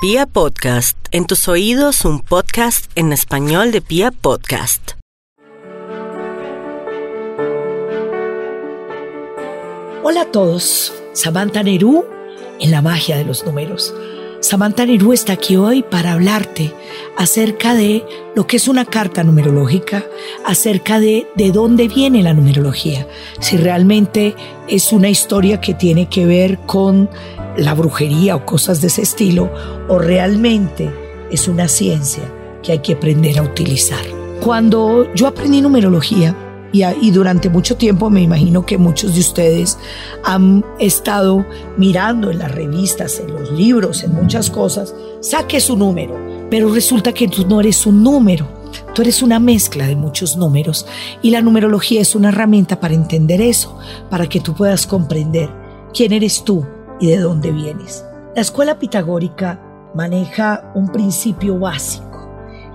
Pia Podcast, en tus oídos un podcast en español de Pia Podcast. Hola a todos, Samantha Nerú en la magia de los números. Samantha Nerú está aquí hoy para hablarte acerca de lo que es una carta numerológica, acerca de de dónde viene la numerología, si realmente es una historia que tiene que ver con la brujería o cosas de ese estilo, o realmente es una ciencia que hay que aprender a utilizar. Cuando yo aprendí numerología, y, durante mucho tiempo me imagino que muchos de ustedes han estado mirando en las revistas, en los libros, en muchas cosas, saque su número, pero resulta que tú no eres un número, tú eres una mezcla de muchos números y la numerología es una herramienta para entender eso, para que tú puedas comprender quién eres tú y de dónde vienes. La escuela pitagórica maneja un principio básico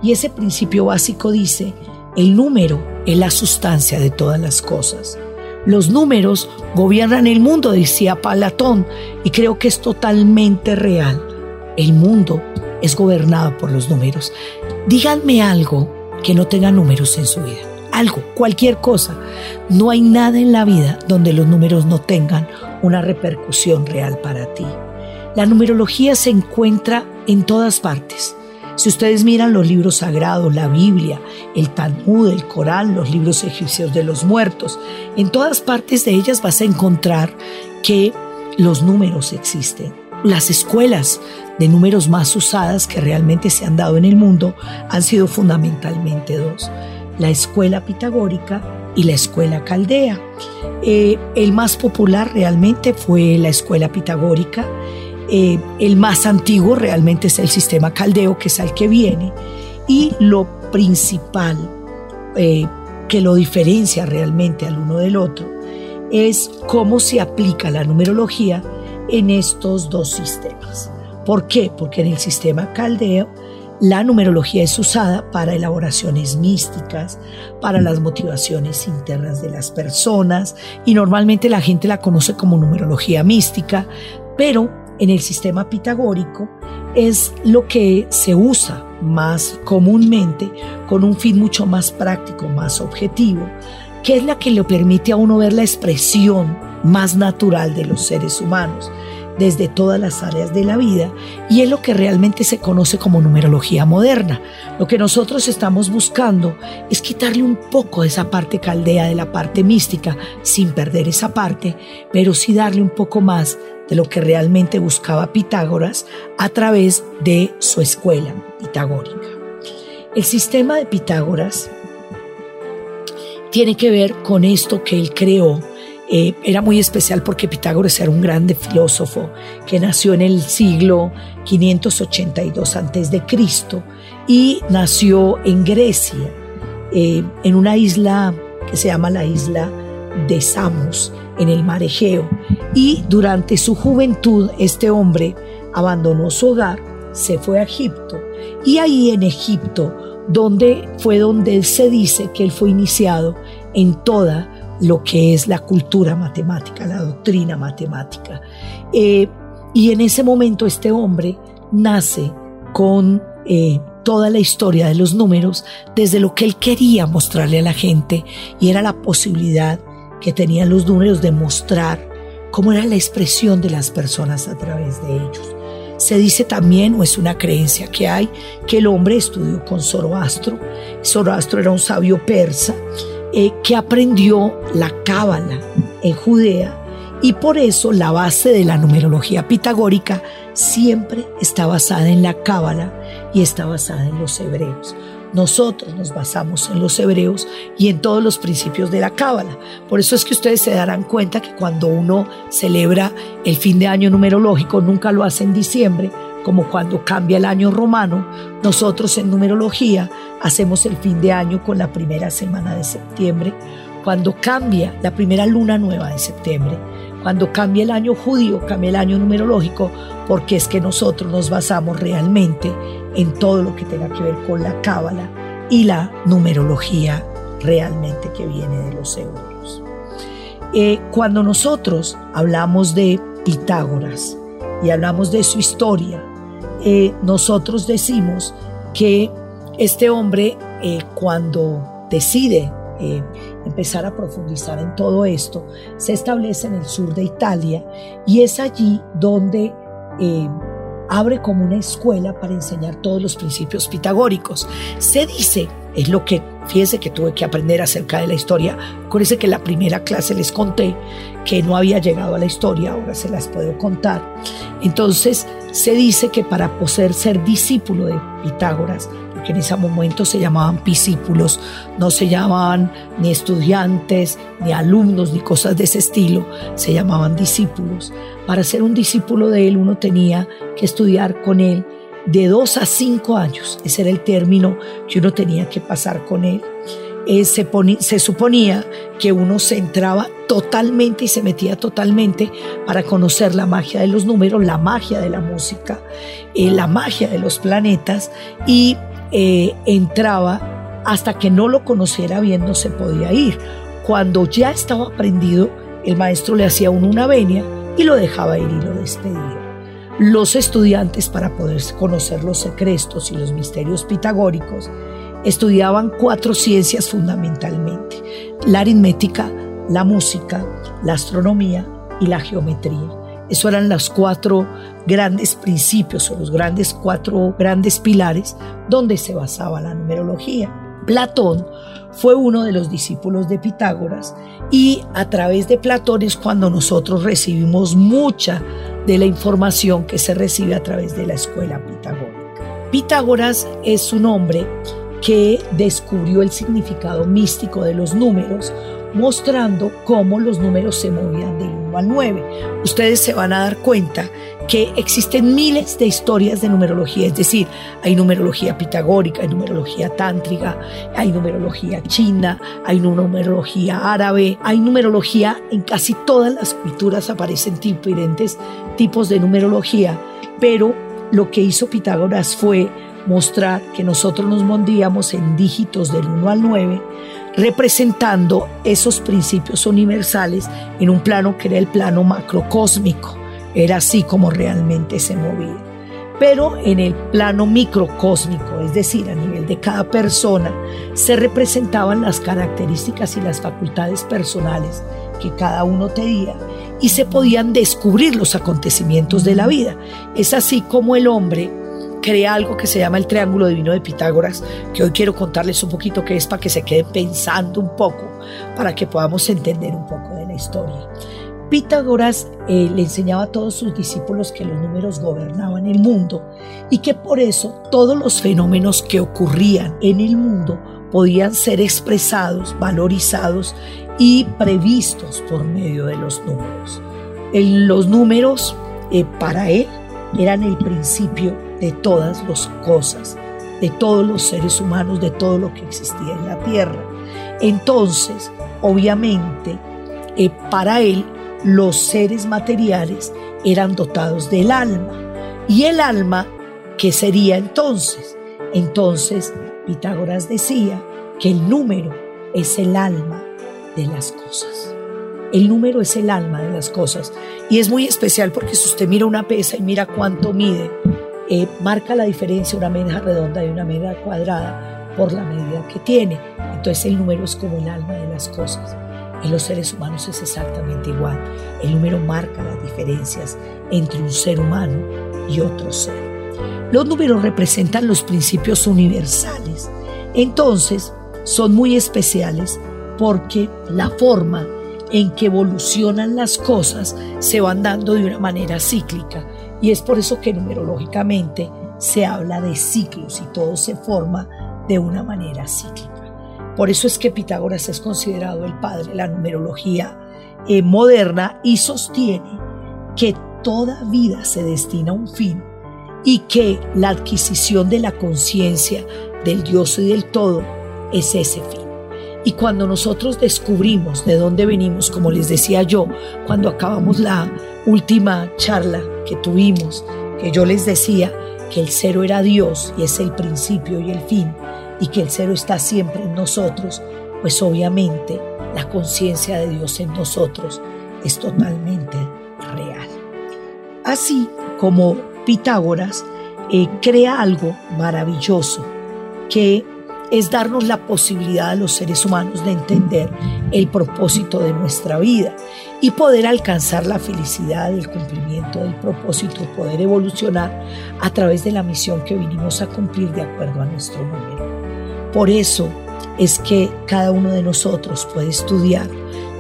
y ese principio básico dice, el número es la sustancia de todas las cosas. Los números gobiernan el mundo, decía Platón, y creo que es totalmente real. El mundo es gobernado por los números. Díganme algo que no tenga números en su vida. Algo, cualquier cosa. No hay nada en la vida donde los números no tengan una repercusión real para ti. La numerología se encuentra en todas partes. Si ustedes miran los libros sagrados, la Biblia, el Talmud, el Corán, los libros egipcios de los muertos, en todas partes de ellas vas a encontrar que los números existen. Las escuelas de números más usadas que realmente se han dado en el mundo han sido fundamentalmente dos. La escuela pitagórica y la escuela caldea. Eh, el más popular realmente fue la escuela pitagórica. Eh, el más antiguo realmente es el sistema caldeo, que es el que viene. Y lo principal eh, que lo diferencia realmente al uno del otro es cómo se aplica la numerología en estos dos sistemas. ¿Por qué? Porque en el sistema caldeo la numerología es usada para elaboraciones místicas, para las motivaciones internas de las personas y normalmente la gente la conoce como numerología mística, pero en el sistema pitagórico es lo que se usa más comúnmente con un fin mucho más práctico, más objetivo, que es la que le permite a uno ver la expresión más natural de los seres humanos desde todas las áreas de la vida y es lo que realmente se conoce como numerología moderna. Lo que nosotros estamos buscando es quitarle un poco de esa parte caldea, de la parte mística, sin perder esa parte, pero sí darle un poco más de lo que realmente buscaba Pitágoras a través de su escuela pitagórica. El sistema de Pitágoras tiene que ver con esto que él creó eh, era muy especial porque Pitágoras era un grande filósofo que nació en el siglo 582 a.C. y nació en Grecia, eh, en una isla que se llama la isla de Samos, en el mar Egeo. Y durante su juventud este hombre abandonó su hogar, se fue a Egipto y ahí en Egipto donde fue donde se dice que él fue iniciado en toda lo que es la cultura matemática, la doctrina matemática. Eh, y en ese momento este hombre nace con eh, toda la historia de los números desde lo que él quería mostrarle a la gente y era la posibilidad que tenían los números de mostrar cómo era la expresión de las personas a través de ellos. Se dice también, o es una creencia que hay, que el hombre estudió con Zoroastro. Zoroastro era un sabio persa eh, que aprendió la cábala en Judea y por eso la base de la numerología pitagórica siempre está basada en la cábala y está basada en los hebreos. Nosotros nos basamos en los hebreos y en todos los principios de la cábala. Por eso es que ustedes se darán cuenta que cuando uno celebra el fin de año numerológico, nunca lo hace en diciembre, como cuando cambia el año romano, nosotros en numerología hacemos el fin de año con la primera semana de septiembre, cuando cambia la primera luna nueva de septiembre, cuando cambia el año judío, cambia el año numerológico, porque es que nosotros nos basamos realmente en todo lo que tenga que ver con la cábala y la numerología realmente que viene de los euros. Eh, cuando nosotros hablamos de Pitágoras y hablamos de su historia, eh, nosotros decimos que este hombre eh, cuando decide eh, empezar a profundizar en todo esto, se establece en el sur de Italia y es allí donde abre como una escuela para enseñar todos los principios pitagóricos. Se dice, es lo que, fíjense que tuve que aprender acerca de la historia, acuérdense que la primera clase les conté que no había llegado a la historia, ahora se las puedo contar. Entonces, se dice que para poder ser discípulo de Pitágoras, que en ese momento se llamaban discípulos, no se llamaban ni estudiantes, ni alumnos, ni cosas de ese estilo, se llamaban discípulos. Para ser un discípulo de él uno tenía que estudiar con él de dos a cinco años, ese era el término que uno tenía que pasar con él. Eh, se, suponía que uno se entraba totalmente y se metía totalmente para conocer la magia de los números, la magia de la música, eh, la magia de los planetas y eh, entraba hasta que no lo conociera bien no se podía ir. Cuando ya estaba aprendido, el maestro le hacía una venia y lo dejaba ir y lo despedía. Los estudiantes, para poder conocer los secretos y los misterios pitagóricos, estudiaban cuatro ciencias fundamentalmente, la aritmética, la música, la astronomía y la geometría. Esos eran los cuatro grandes principios o los grandes cuatro grandes pilares donde se basaba la numerología. Platón fue uno de los discípulos de Pitágoras y a través de Platón es cuando nosotros recibimos mucha de la información que se recibe a través de la escuela pitagórica. Pitágoras es un hombre que descubrió el significado místico de los números mostrando cómo los números se movían del 1 al 9. Ustedes se van a dar cuenta que existen miles de historias de numerología, es decir, hay numerología pitagórica, hay numerología tántrica, hay numerología china, hay numerología árabe, hay numerología en casi todas las culturas aparecen diferentes tipos de numerología, pero lo que hizo Pitágoras fue mostrar que nosotros nos mondíamos en dígitos del 1 al 9, representando esos principios universales en un plano que era el plano macrocósmico. Era así como realmente se movía. Pero en el plano microcósmico, es decir, a nivel de cada persona, se representaban las características y las facultades personales que cada uno tenía y se podían descubrir los acontecimientos de la vida. Es así como el hombre crea algo que se llama el Triángulo Divino de Pitágoras, que hoy quiero contarles un poquito qué es para que se queden pensando un poco, para que podamos entender un poco de la historia. Pitágoras eh, le enseñaba a todos sus discípulos que los números gobernaban el mundo y que por eso todos los fenómenos que ocurrían en el mundo podían ser expresados, valorizados y previstos por medio de los números. los números eh, para él eran el principio de todas las cosas, de todos los seres humanos, de todo lo que existía en la tierra. Entonces, obviamente, eh, para él los seres materiales eran dotados del alma. ¿Y el alma qué sería entonces? Entonces, Pitágoras decía que el número es el alma de las cosas. El número es el alma de las cosas. Y es muy especial porque si usted mira una pesa y mira cuánto mide, eh, marca la diferencia una medida redonda y una medida cuadrada por la medida que tiene. Entonces el número es como el alma de las cosas. En los seres humanos es exactamente igual. El número marca las diferencias entre un ser humano y otro ser. Los números representan los principios universales. Entonces son muy especiales porque la forma en que evolucionan las cosas se van dando de una manera cíclica y es por eso que numerológicamente se habla de ciclos y todo se forma de una manera cíclica. Por eso es que Pitágoras es considerado el padre de la numerología eh, moderna y sostiene que toda vida se destina a un fin y que la adquisición de la conciencia del Dios y del todo es ese fin. Y cuando nosotros descubrimos de dónde venimos, como les decía yo, cuando acabamos la última charla que tuvimos, que yo les decía que el cero era Dios y es el principio y el fin, y que el cero está siempre en nosotros, pues obviamente la conciencia de Dios en nosotros es totalmente real. Así como Pitágoras eh, crea algo maravilloso que es darnos la posibilidad a los seres humanos de entender el propósito de nuestra vida y poder alcanzar la felicidad, el cumplimiento del propósito, poder evolucionar a través de la misión que vinimos a cumplir de acuerdo a nuestro número. Por eso es que cada uno de nosotros puede estudiar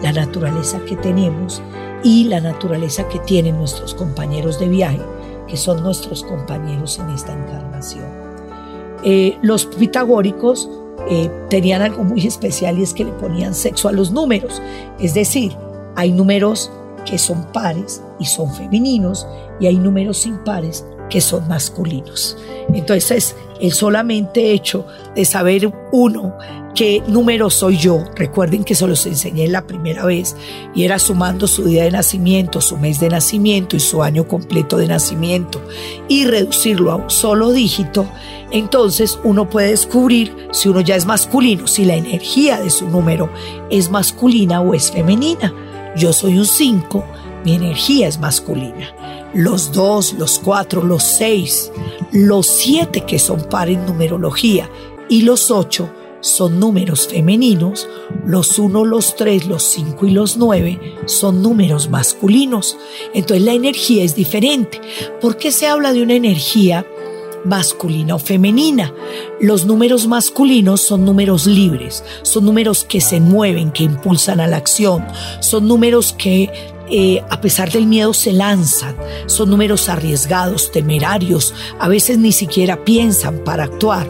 la naturaleza que tenemos y la naturaleza que tienen nuestros compañeros de viaje, que son nuestros compañeros en esta encarnación. Eh, los pitagóricos eh, tenían algo muy especial y es que le ponían sexo a los números. Es decir, hay números que son pares y son femeninos y hay números impares que son masculinos. Entonces, el solamente hecho de saber uno qué número soy yo. Recuerden que se los enseñé la primera vez y era sumando su día de nacimiento, su mes de nacimiento y su año completo de nacimiento y reducirlo a un solo dígito. Entonces uno puede descubrir si uno ya es masculino, si la energía de su número es masculina o es femenina. Yo soy un 5, mi energía es masculina. Los 2, los 4, los 6, los 7 que son par en numerología y los 8 son números femeninos, los 1, los 3, los 5 y los 9 son números masculinos. Entonces la energía es diferente. ¿Por qué se habla de una energía masculina o femenina? Los números masculinos son números libres, son números que se mueven, que impulsan a la acción, son números que eh, a pesar del miedo se lanzan, son números arriesgados, temerarios, a veces ni siquiera piensan para actuar.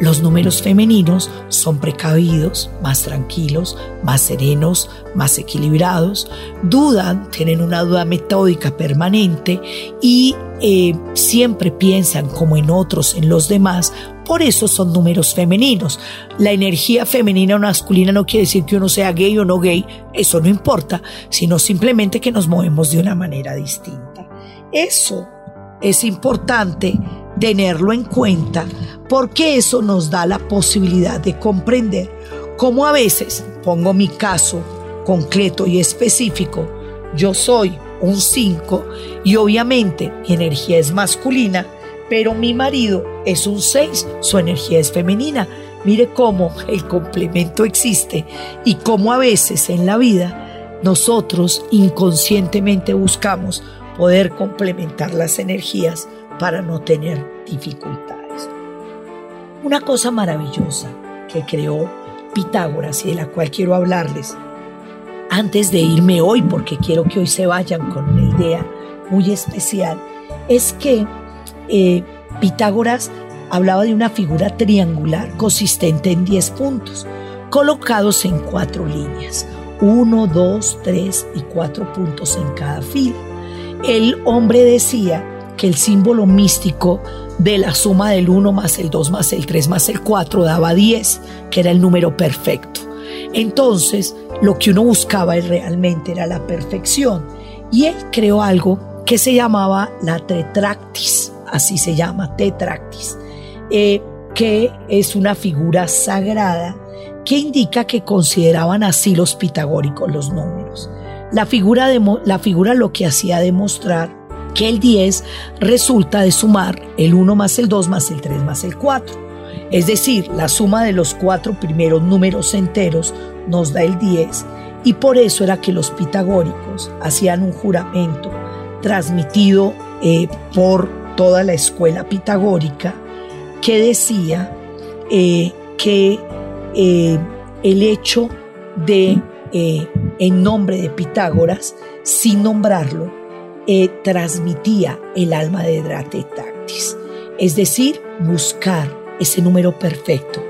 Los números femeninos son precavidos, más tranquilos, más serenos, más equilibrados, dudan, tienen una duda metódica permanente y eh, siempre piensan como en otros, en los demás, por eso son números femeninos. La energía femenina o masculina no quiere decir que uno sea gay o no gay, eso no importa, sino simplemente que nos movemos de una manera distinta. Eso es importante tenerlo en cuenta porque eso nos da la posibilidad de comprender cómo a veces, pongo mi caso concreto y específico, yo soy un 5 y obviamente mi energía es masculina, pero mi marido es un 6, su energía es femenina. Mire cómo el complemento existe y cómo a veces en la vida nosotros inconscientemente buscamos poder complementar las energías para no tener dificultades. Una cosa maravillosa que creó Pitágoras y de la cual quiero hablarles antes de irme hoy, porque quiero que hoy se vayan con una idea muy especial, es que eh, Pitágoras hablaba de una figura triangular consistente en 10 puntos, colocados en cuatro líneas, 1, 2, 3 y 4 puntos en cada fila. El hombre decía que el símbolo místico de la suma del 1 más el 2 más el 3 más el 4 daba 10, que era el número perfecto. Entonces, lo que uno buscaba realmente era la perfección. Y él creó algo que se llamaba la tetractis, así se llama, tetractis, eh, que es una figura sagrada que indica que consideraban así los pitagóricos los números. La figura, de, la figura lo que hacía demostrar que el 10 resulta de sumar el 1 más el 2 más el 3 más el 4. Es decir, la suma de los cuatro primeros números enteros nos da el 10 y por eso era que los pitagóricos hacían un juramento transmitido eh, por toda la escuela pitagórica que decía eh, que eh, el hecho de, en nombre de Pitágoras, sin nombrarlo, eh, transmitía el alma de Tactis, es decir, buscar ese número perfecto,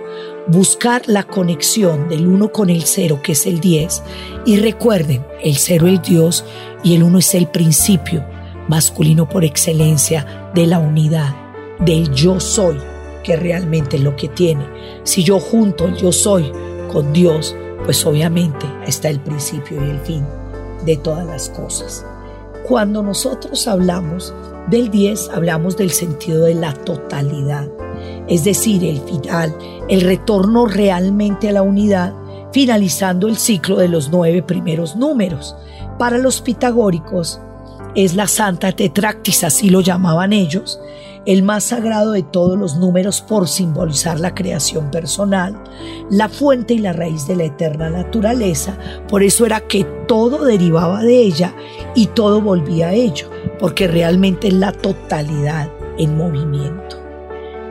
buscar la conexión del 1 con el 0, que es el 10, y recuerden, el 0 es Dios y el 1 es el principio masculino por excelencia de la unidad, del yo soy, que realmente es lo que tiene. Si yo junto el yo soy con Dios, pues obviamente está el principio y el fin de todas las cosas. Cuando nosotros hablamos del 10, hablamos del sentido de la totalidad, es decir, el final, el retorno realmente a la unidad, finalizando el ciclo de los nueve primeros números. Para los pitagóricos es la Santa Tetractis, así lo llamaban ellos, el más sagrado de todos los números por simbolizar la creación personal, la fuente y la raíz de la eterna naturaleza, por eso era que todo derivaba de ella y todo volvía a ello, porque realmente es la totalidad en movimiento.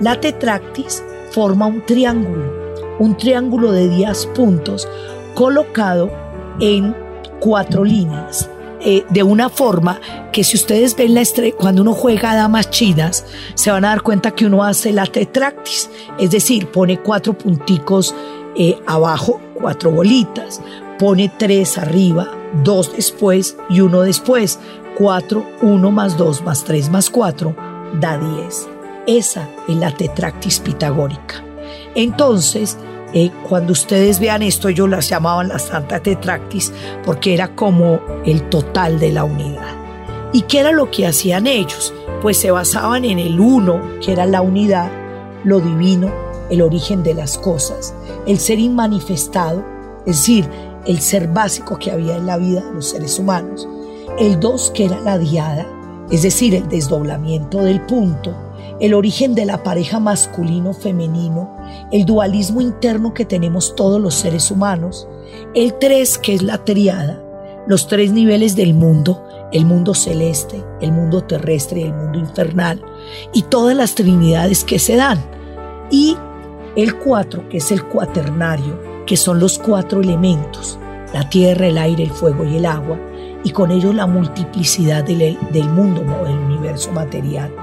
La tetractis forma un triángulo, un triángulo de 10 puntos colocado en cuatro líneas eh, de una forma que si ustedes ven la estrella, cuando uno juega a damas chinas, se van a dar cuenta que uno hace la tetractis, es decir, pone cuatro punticos eh, abajo, cuatro bolitas, pone tres arriba, dos después y uno después, cuatro, uno más dos más tres más cuatro, da diez. Esa es la tetractis pitagórica. Entonces, eh, cuando ustedes vean esto, ellos las llamaban la Santa Tetractis porque era como el total de la unidad. ¿Y qué era lo que hacían ellos? Pues se basaban en el uno, que era la unidad, lo divino, el origen de las cosas, el ser inmanifestado, es decir, el ser básico que había en la vida de los seres humanos. El dos, que era la diada, es decir, el desdoblamiento del punto, el origen de la pareja masculino-femenino, el dualismo interno que tenemos todos los seres humanos, el tres que es la triada, los tres niveles del mundo, el mundo celeste, el mundo terrestre y el mundo infernal, y todas las trinidades que se dan, y el cuatro que es el cuaternario, que son los cuatro elementos, la tierra, el aire, el fuego y el agua, y con ello la multiplicidad del, del mundo, del universo material.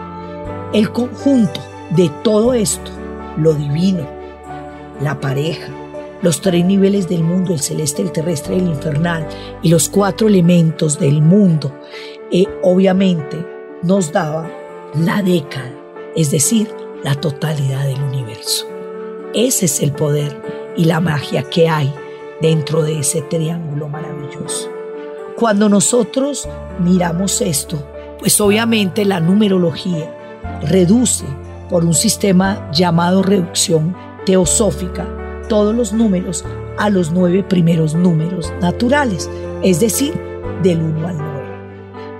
El conjunto de todo esto, lo divino, la pareja, los tres niveles del mundo, el celeste, el terrestre el infernal, y los cuatro elementos del mundo, eh, obviamente nos daba la década, es decir, la totalidad del universo. Ese es el poder y la magia que hay dentro de ese triángulo maravilloso. Cuando nosotros miramos esto, pues obviamente la numerología reduce por un sistema llamado reducción teosófica todos los números a los nueve primeros números naturales, es decir, del 1 al 9.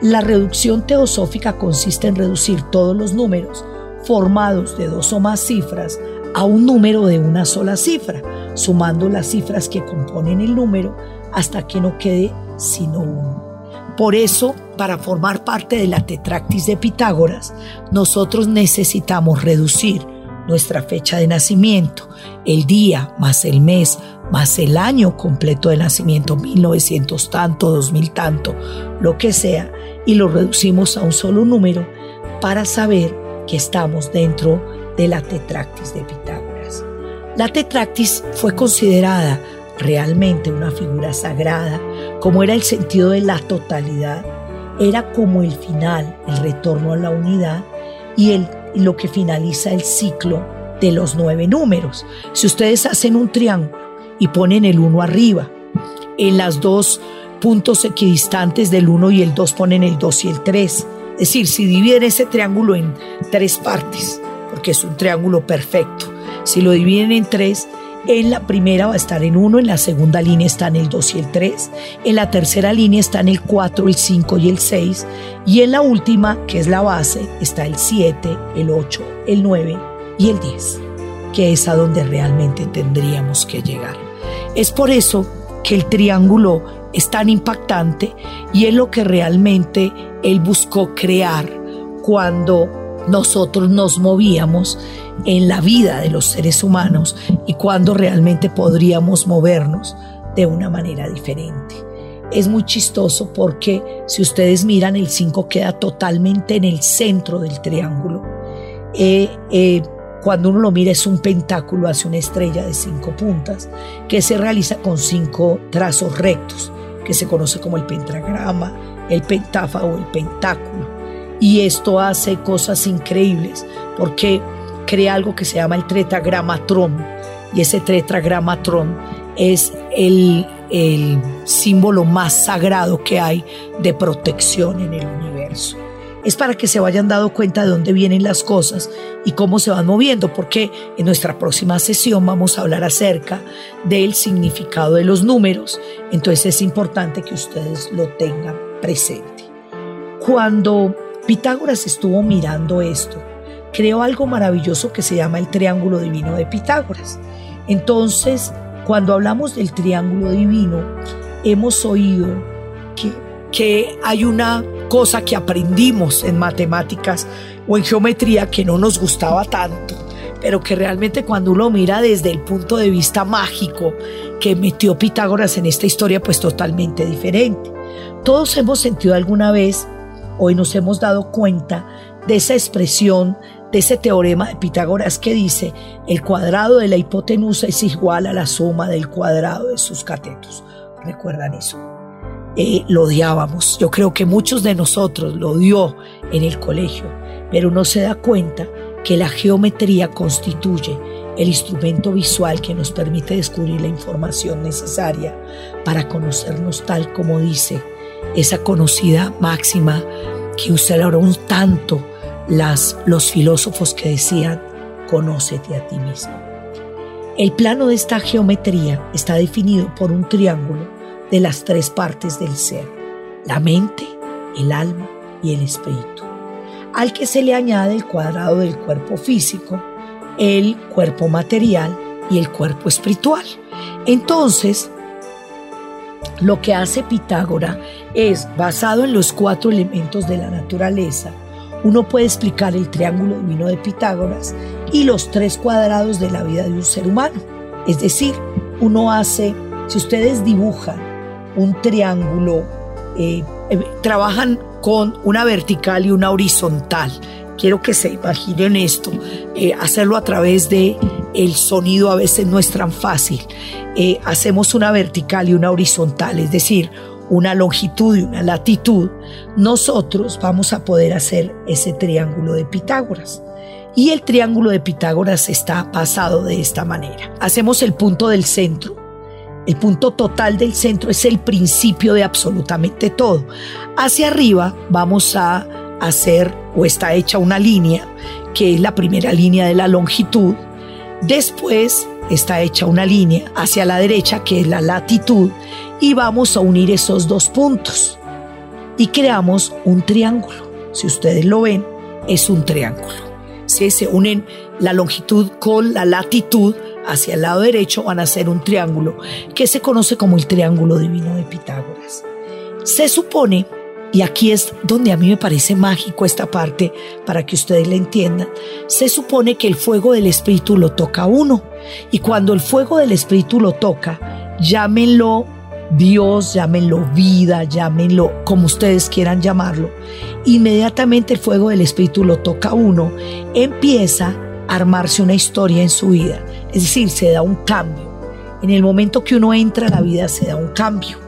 La reducción teosófica consiste en reducir todos los números formados de dos o más cifras a un número de una sola cifra, sumando las cifras que componen el número hasta que no quede sino uno. Por eso, para formar parte de la tetractis de Pitágoras, nosotros necesitamos reducir nuestra fecha de nacimiento, el día más el mes más el año completo de nacimiento, 1900 tanto, 2000 tanto, lo que sea, y lo reducimos a un solo número para saber que estamos dentro de la tetractis de Pitágoras. La tetractis fue considerada realmente una figura sagrada, como era el sentido de la totalidad, era como el final, el retorno a la unidad y el, lo que finaliza el ciclo de los nueve números. Si ustedes hacen un triángulo y ponen el uno arriba, en las dos puntos equidistantes del 1 y el 2 ponen el 2 y el 3. Es decir, si dividen ese triángulo en tres partes, porque es un triángulo perfecto, si lo dividen en tres, en la primera va a estar en 1, en la segunda línea están el 2 y el 3, en la tercera línea están el 4, el 5 y el 6, y en la última, que es la base, está el 7, el 8, el 9 y el 10, que es a donde realmente tendríamos que llegar. Es por eso que el triángulo es tan impactante y es lo que realmente él buscó crear cuando nosotros nos movíamos en la vida de los seres humanos y cuando realmente podríamos movernos de una manera diferente. Es muy chistoso porque si ustedes miran el 5 queda totalmente en el centro del triángulo. Eh, eh, cuando uno lo mira es un pentáculo hacia una estrella de cinco puntas que se realiza con cinco trazos rectos, que se conoce como el pentagrama, el pentáfago el pentáculo. Y esto hace cosas increíbles porque crea algo que se llama el tetragramatron. Y ese tetragramatron es el, el símbolo más sagrado que hay de protección en el universo. Es para que se vayan dando cuenta de dónde vienen las cosas y cómo se van moviendo, porque en nuestra próxima sesión vamos a hablar acerca del significado de los números. Entonces es importante que ustedes lo tengan presente. Cuando Pitágoras estuvo mirando esto, creó algo maravilloso que se llama el triángulo divino de Pitágoras. Entonces, cuando hablamos del triángulo divino, hemos oído que, que hay una cosa que aprendimos en matemáticas o en geometría que no nos gustaba tanto, pero que realmente cuando uno mira desde el punto de vista mágico que metió Pitágoras en esta historia, pues totalmente diferente. Todos hemos sentido alguna vez, hoy nos hemos dado cuenta de esa expresión, de ese teorema de Pitágoras que dice, el cuadrado de la hipotenusa es igual a la suma del cuadrado de sus catetos. ¿Recuerdan eso? Eh, lo odiábamos. Yo creo que muchos de nosotros lo odió en el colegio, pero no se da cuenta que la geometría constituye el instrumento visual que nos permite descubrir la información necesaria para conocernos tal como dice esa conocida máxima que usaron tanto las, los filósofos que decían, conócete a ti mismo. El plano de esta geometría está definido por un triángulo de las tres partes del ser, la mente, el alma y el espíritu al que se le añade el cuadrado del cuerpo físico, el cuerpo material y el cuerpo espiritual. Entonces, lo que hace Pitágora es, basado en los cuatro elementos de la naturaleza, uno puede explicar el triángulo divino de Pitágoras y los tres cuadrados de la vida de un ser humano. Es decir, uno hace, si ustedes dibujan un triángulo, eh, eh, trabajan con una vertical y una horizontal. Quiero que se imaginen esto, eh, hacerlo a través de el sonido a veces no es tan fácil. Hacemos una vertical y una horizontal, es decir, una longitud y una latitud. Nosotros vamos a poder hacer ese triángulo de Pitágoras. Y el triángulo de Pitágoras está pasado de esta manera. Hacemos el punto del centro, el punto total del centro es el principio de absolutamente todo. Hacia arriba vamos a hacer o está hecha una línea que es la primera línea de la longitud. Después está hecha una línea hacia la derecha que es la latitud y vamos a unir esos dos puntos y creamos un triángulo. Si ustedes lo ven, es un triángulo. Si se unen la longitud con la latitud, hacia el lado derecho van a ser un triángulo que se conoce como el triángulo divino de Pitágoras. Se supone, y aquí es donde a mí me parece mágico esta parte para que ustedes la entiendan, se supone que el fuego del Espíritu lo toca a uno. Y cuando el fuego del Espíritu lo toca, llámenlo Dios, llámenlo vida, llámenlo como ustedes quieran llamarlo, inmediatamente el fuego del Espíritu lo toca a uno, empieza a armarse una historia en su vida. Es decir, se da un cambio. En el momento que uno entra a la vida se da un cambio.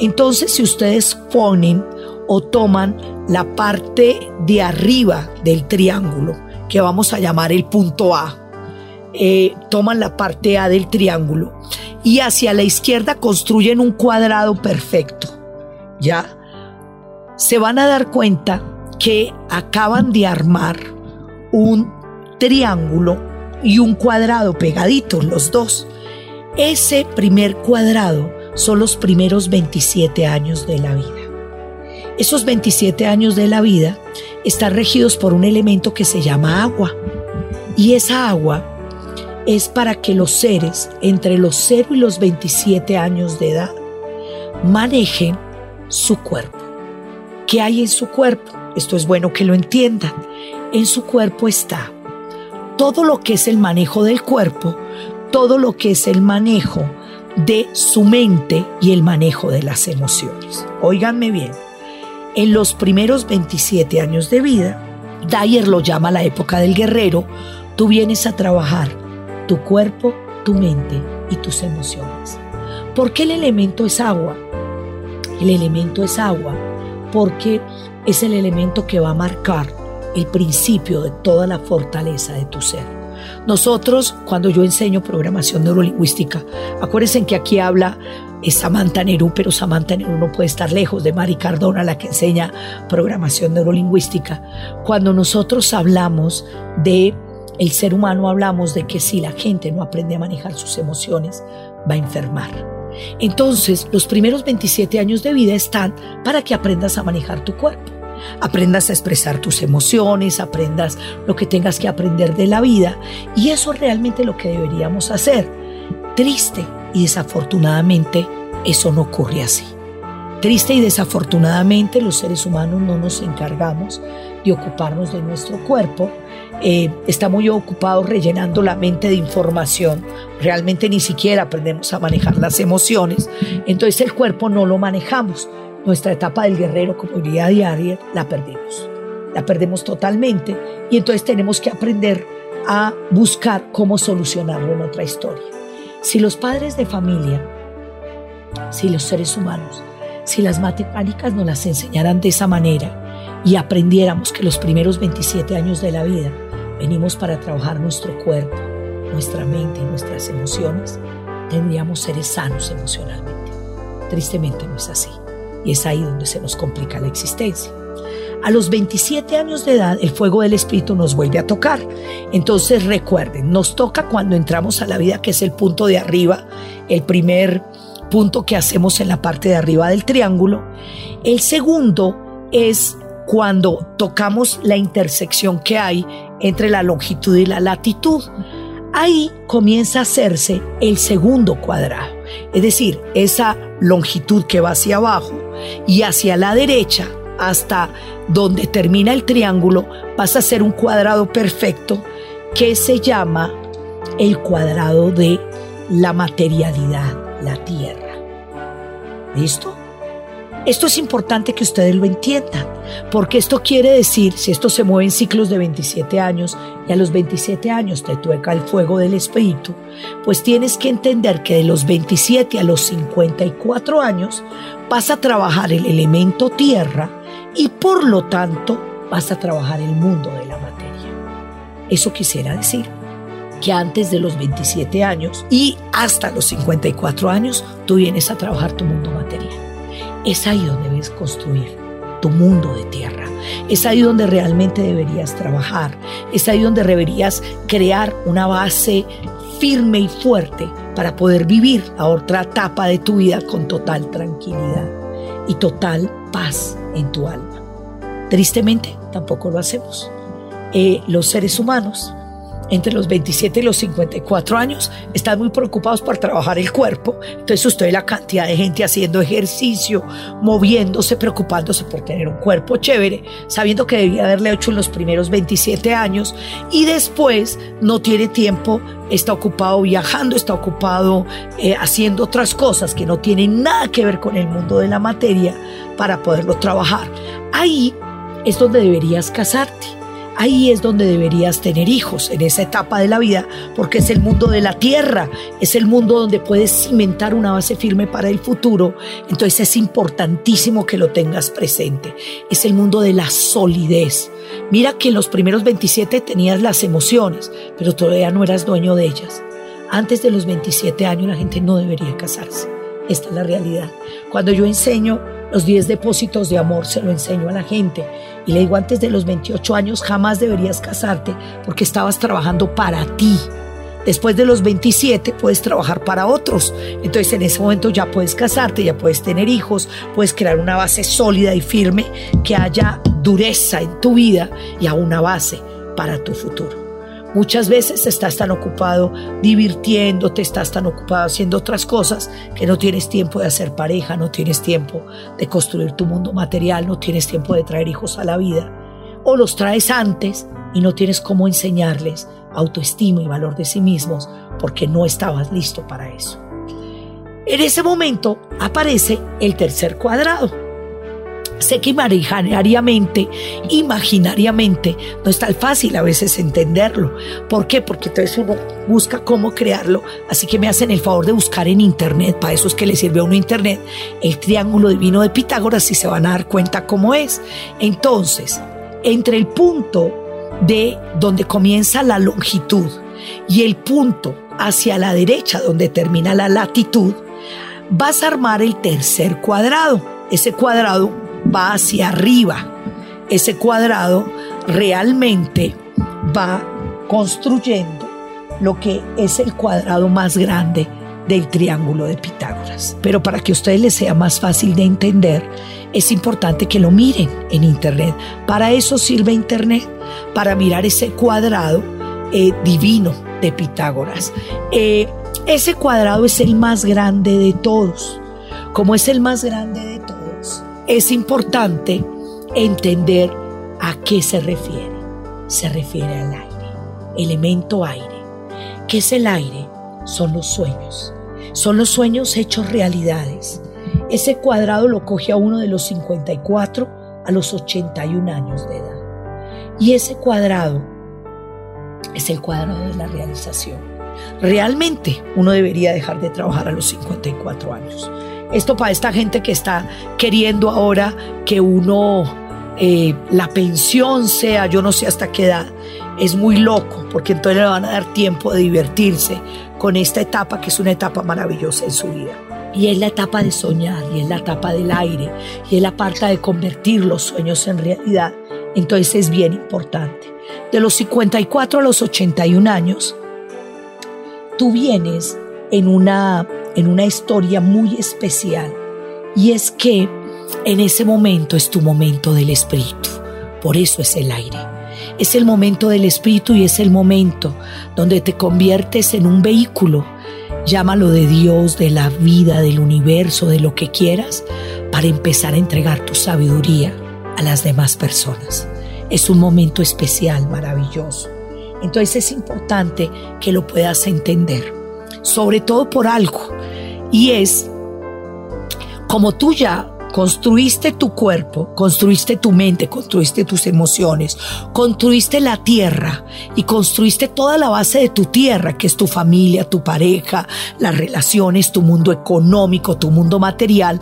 Entonces, si ustedes ponen o toman la parte de arriba del triángulo, que vamos a llamar el punto A, eh, toman la parte A del triángulo y hacia la izquierda construyen un cuadrado perfecto. ¿Ya? Se van a dar cuenta que acaban de armar un triángulo y un cuadrado pegaditos los dos. Ese primer cuadrado son los primeros 27 años de la vida. Esos 27 años de la vida están regidos por un elemento que se llama agua. Y esa agua es para que los seres entre los 0 y los 27 años de edad manejen su cuerpo. ¿Qué hay en su cuerpo? Esto es bueno que lo entiendan. En su cuerpo está todo lo que es el manejo del cuerpo, todo lo que es el manejo de su mente y el manejo de las emociones. Óiganme bien, en los primeros 27 años de vida, Dyer lo llama la época del guerrero, tú vienes a trabajar tu cuerpo, tu mente y tus emociones. ¿Por qué el elemento es agua? El elemento es agua porque es el elemento que va a marcar el principio de toda la fortaleza de tu ser. Nosotros, cuando yo enseño programación neurolingüística, acuérdense que aquí habla Samantha Nerú, pero Samantha Nerú no puede estar lejos de Mari Cardona, la que enseña programación neurolingüística. Cuando nosotros hablamos de el ser humano, hablamos de que si la gente no aprende a manejar sus emociones, va a enfermar. Entonces, los primeros 27 años de vida están para que aprendas a manejar tu cuerpo. aprendas a expresar tus emociones, aprendas lo que tengas que aprender de la vida. Y eso es realmente lo que deberíamos hacer. Triste y desafortunadamente eso no ocurre así. Triste y desafortunadamente los seres humanos no nos encargamos de ocuparnos de nuestro cuerpo. Eh, está muy ocupado rellenando la mente de información. Realmente ni siquiera aprendemos a manejar las emociones. Entonces el cuerpo no lo manejamos. Nuestra etapa del guerrero, como diría diaria, la perdimos. La perdemos totalmente y entonces tenemos que aprender a buscar cómo solucionarlo en otra historia. Si los padres de familia, si los seres humanos, si las matemáticas nos las enseñaran de esa manera y aprendiéramos que los primeros 27 años de la vida venimos para trabajar nuestro cuerpo, nuestra mente y nuestras emociones, tendríamos seres sanos emocionalmente. Tristemente no es así. Y es ahí donde se nos complica la existencia. A los 27 años de edad, el fuego del Espíritu nos vuelve a tocar. Entonces recuerden, nos toca cuando entramos a la vida, que es el punto de arriba, el primer punto que hacemos en la parte de arriba del triángulo. El segundo es cuando tocamos la intersección que hay entre la longitud y la latitud. Ahí comienza a hacerse el segundo cuadrado, es decir, esa longitud que va hacia abajo y hacia la derecha hasta donde termina el triángulo pasa a ser un cuadrado perfecto que se llama el cuadrado de la materialidad, la tierra. ¿Listo? Esto es importante que ustedes lo entiendan, porque esto quiere decir, si esto se mueve en ciclos de 27 años y a los 27 años te tueca el fuego del espíritu, pues tienes que entender que de los 27 a los 54 años vas a trabajar el elemento tierra y por lo tanto vas a trabajar el mundo de la materia. Eso quisiera decir que antes de los 27 años y hasta los 54 años tú vienes a trabajar tu mundo material. Es ahí donde debes construir tu mundo de tierra. Es ahí donde realmente deberías trabajar. Es ahí donde deberías crear una base firme y fuerte para poder vivir la otra etapa de tu vida con total tranquilidad y total paz en tu alma. Tristemente, tampoco lo hacemos. Eh, los seres humanos entre los 27 y los 54 años están muy preocupados por trabajar el cuerpo. Entonces usted ve la cantidad de gente haciendo ejercicio, moviéndose, preocupándose por tener un cuerpo chévere, sabiendo que debía haberle hecho en los primeros 27 años y después no tiene tiempo, está ocupado viajando, está ocupado eh, haciendo otras cosas que no tienen nada que ver con el mundo de la materia para poderlo trabajar. Ahí es donde deberías casarte Ahí es donde deberías tener hijos, en esa etapa de la vida, porque es el mundo de la tierra, es el mundo donde puedes cimentar una base firme para el futuro. Entonces es importantísimo que lo tengas presente. Es el mundo de la solidez. Mira que en los primeros 27 tenías las emociones, pero todavía no eras dueño de ellas. Antes de los 27 años la gente no debería casarse. Esta es la realidad. Cuando yo enseño los 10 depósitos de amor, se lo enseño a la gente y le digo, antes de los 28 años jamás deberías casarte porque estabas trabajando para ti. Después de los 27 puedes trabajar para otros. Entonces en ese momento ya puedes casarte, ya puedes tener hijos, puedes crear una base sólida y firme, que haya dureza en tu vida y a una base para tu futuro. Muchas veces estás tan ocupado divirtiéndote, estás tan ocupado haciendo otras cosas que no tienes tiempo de hacer pareja, no tienes tiempo de construir tu mundo material, no tienes tiempo de traer hijos a la vida. O los traes antes y no tienes cómo enseñarles autoestima y valor de sí mismos porque no estabas listo para eso. En ese momento aparece el tercer cuadrado Sé que imaginariamente, imaginariamente, no es tan fácil a veces entenderlo. ¿Por qué? Porque entonces uno busca cómo crearlo. Así que me hacen el favor de buscar en internet, para eso es que le sirve a uno internet, el triángulo divino de Pitágoras y se van a dar cuenta cómo es. Entonces, entre el punto de donde comienza la longitud y el punto hacia la derecha donde termina la latitud, vas a armar el tercer cuadrado. Ese cuadrado va hacia arriba. Ese cuadrado realmente va construyendo lo que es el cuadrado más grande del triángulo de Pitágoras. Pero para que a ustedes les sea más fácil de entender, es importante que lo miren en Internet. Para eso sirve Internet, para mirar ese cuadrado eh, divino de Pitágoras. Eh, ese cuadrado es el más grande de todos. Como es el más grande de todos, es importante entender a qué se refiere. Se refiere al aire, elemento aire. ¿Qué es el aire? Son los sueños. Son los sueños hechos realidades. Ese cuadrado lo coge a uno de los 54 a los 81 años de edad. Y ese cuadrado es el cuadrado de la realización. Realmente uno debería dejar de trabajar a los 54 años. Esto para esta gente que está queriendo ahora que uno, eh, la pensión sea, yo no sé hasta qué edad, es muy loco, porque entonces le van a dar tiempo de divertirse con esta etapa que es una etapa maravillosa en su vida. Y es la etapa de soñar, y es la etapa del aire, y es la parte de convertir los sueños en realidad. Entonces es bien importante. De los 54 a los 81 años, tú vienes en una, en una historia muy especial. Y es que en ese momento es tu momento del espíritu. Por eso es el aire. Es el momento del espíritu y es el momento donde te conviertes en un vehículo, llámalo de Dios, de la vida, del universo, de lo que quieras, para empezar a entregar tu sabiduría a las demás personas. Es un momento especial, maravilloso. Entonces es importante que lo puedas entender, sobre todo por algo, y es como tú ya construiste tu cuerpo, construiste tu mente, construiste tus emociones, construiste la tierra y construiste toda la base de tu tierra, que es tu familia, tu pareja, las relaciones, tu mundo económico, tu mundo material.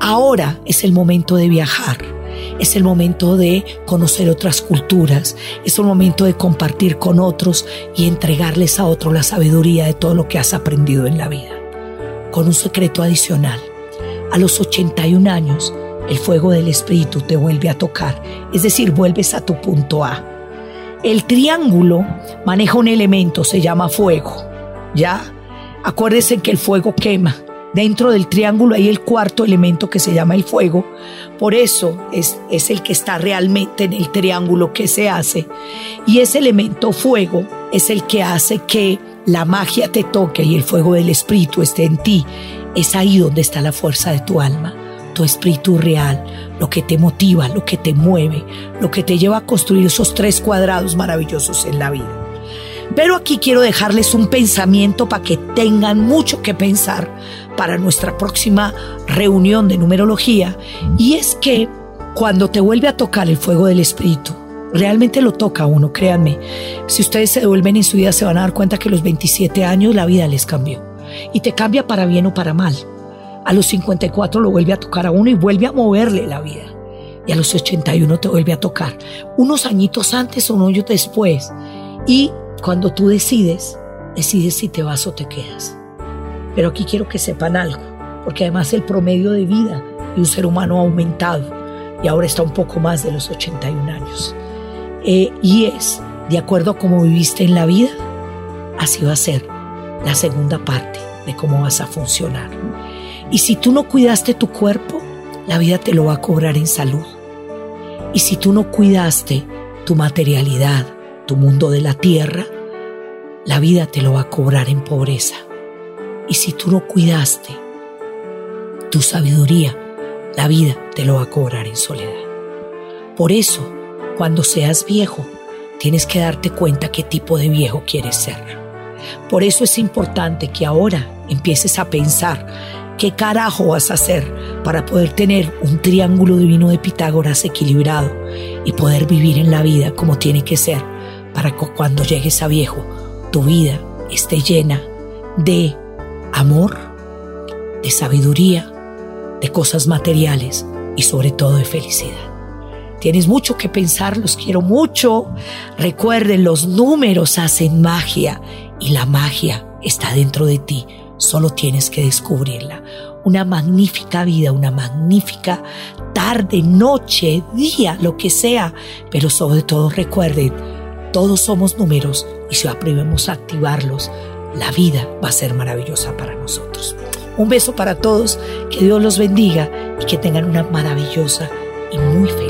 Ahora es el momento de viajar. Es el momento de conocer otras culturas, es el momento de compartir con otros y entregarles a otros la sabiduría de todo lo que has aprendido en la vida. Con un secreto adicional a los 81 años, el fuego del espíritu te vuelve a tocar, es decir, vuelves a tu punto A. El triángulo maneja un elemento, se llama fuego. ¿Ya? Acuérdense que el fuego quema. Dentro del triángulo hay el cuarto elemento que se llama el fuego. Por eso es, el que está realmente en el triángulo que se hace. Y ese elemento fuego es el que hace que la magia te toque y el fuego del espíritu esté en ti es ahí donde está la fuerza de tu alma, tu espíritu real, lo que te motiva, lo que te mueve, lo que te lleva a construir esos tres cuadrados maravillosos en la vida. Pero aquí quiero dejarles un pensamiento para que tengan mucho que pensar para nuestra próxima reunión de numerología. Y es que cuando te vuelve a tocar el fuego del espíritu, realmente lo toca a uno, créanme. Si ustedes se devuelven en su vida se van a dar cuenta que los 27 años la vida les cambió y te cambia para bien o para mal. A los 54 lo vuelve a tocar a uno y vuelve a moverle la vida. Y a los 81 te vuelve a tocar. Unos añitos antes o unos después. Y cuando tú decides, decides si te vas o te quedas. Pero aquí quiero que sepan algo, porque además el promedio de vida de un ser humano ha aumentado y ahora está un poco más de los 81 años. Eh, y es, de acuerdo a cómo viviste en la vida, así va a ser la segunda parte de cómo vas a funcionar. Y si tú no cuidaste tu cuerpo, la vida te lo va a cobrar en salud. Y si tú no cuidaste tu materialidad, tu mundo de la tierra, la vida te lo va a cobrar en pobreza. Y si tú no cuidaste tu sabiduría, la vida te lo va a cobrar en soledad. Por eso, cuando seas viejo, tienes que darte cuenta qué tipo de viejo quieres ser. Por eso es importante que ahora empieces a pensar qué carajo vas a hacer para poder tener un triángulo divino de Pitágoras equilibrado y poder vivir en la vida como tiene que ser para que cuando llegues a viejo tu vida esté llena de amor, de sabiduría, de cosas materiales y sobre todo de felicidad. Tienes mucho que pensar, los quiero mucho. Recuerden, los números hacen magia y la magia está dentro de ti, solo tienes que descubrirla. Una magnífica vida, una magnífica tarde, noche, día, lo que sea, pero sobre todo recuerden, todos somos números y si aprendemos a activarlos, la vida va a ser maravillosa para nosotros. Un beso para todos, que Dios los bendiga y que tengan una maravillosa y muy feliz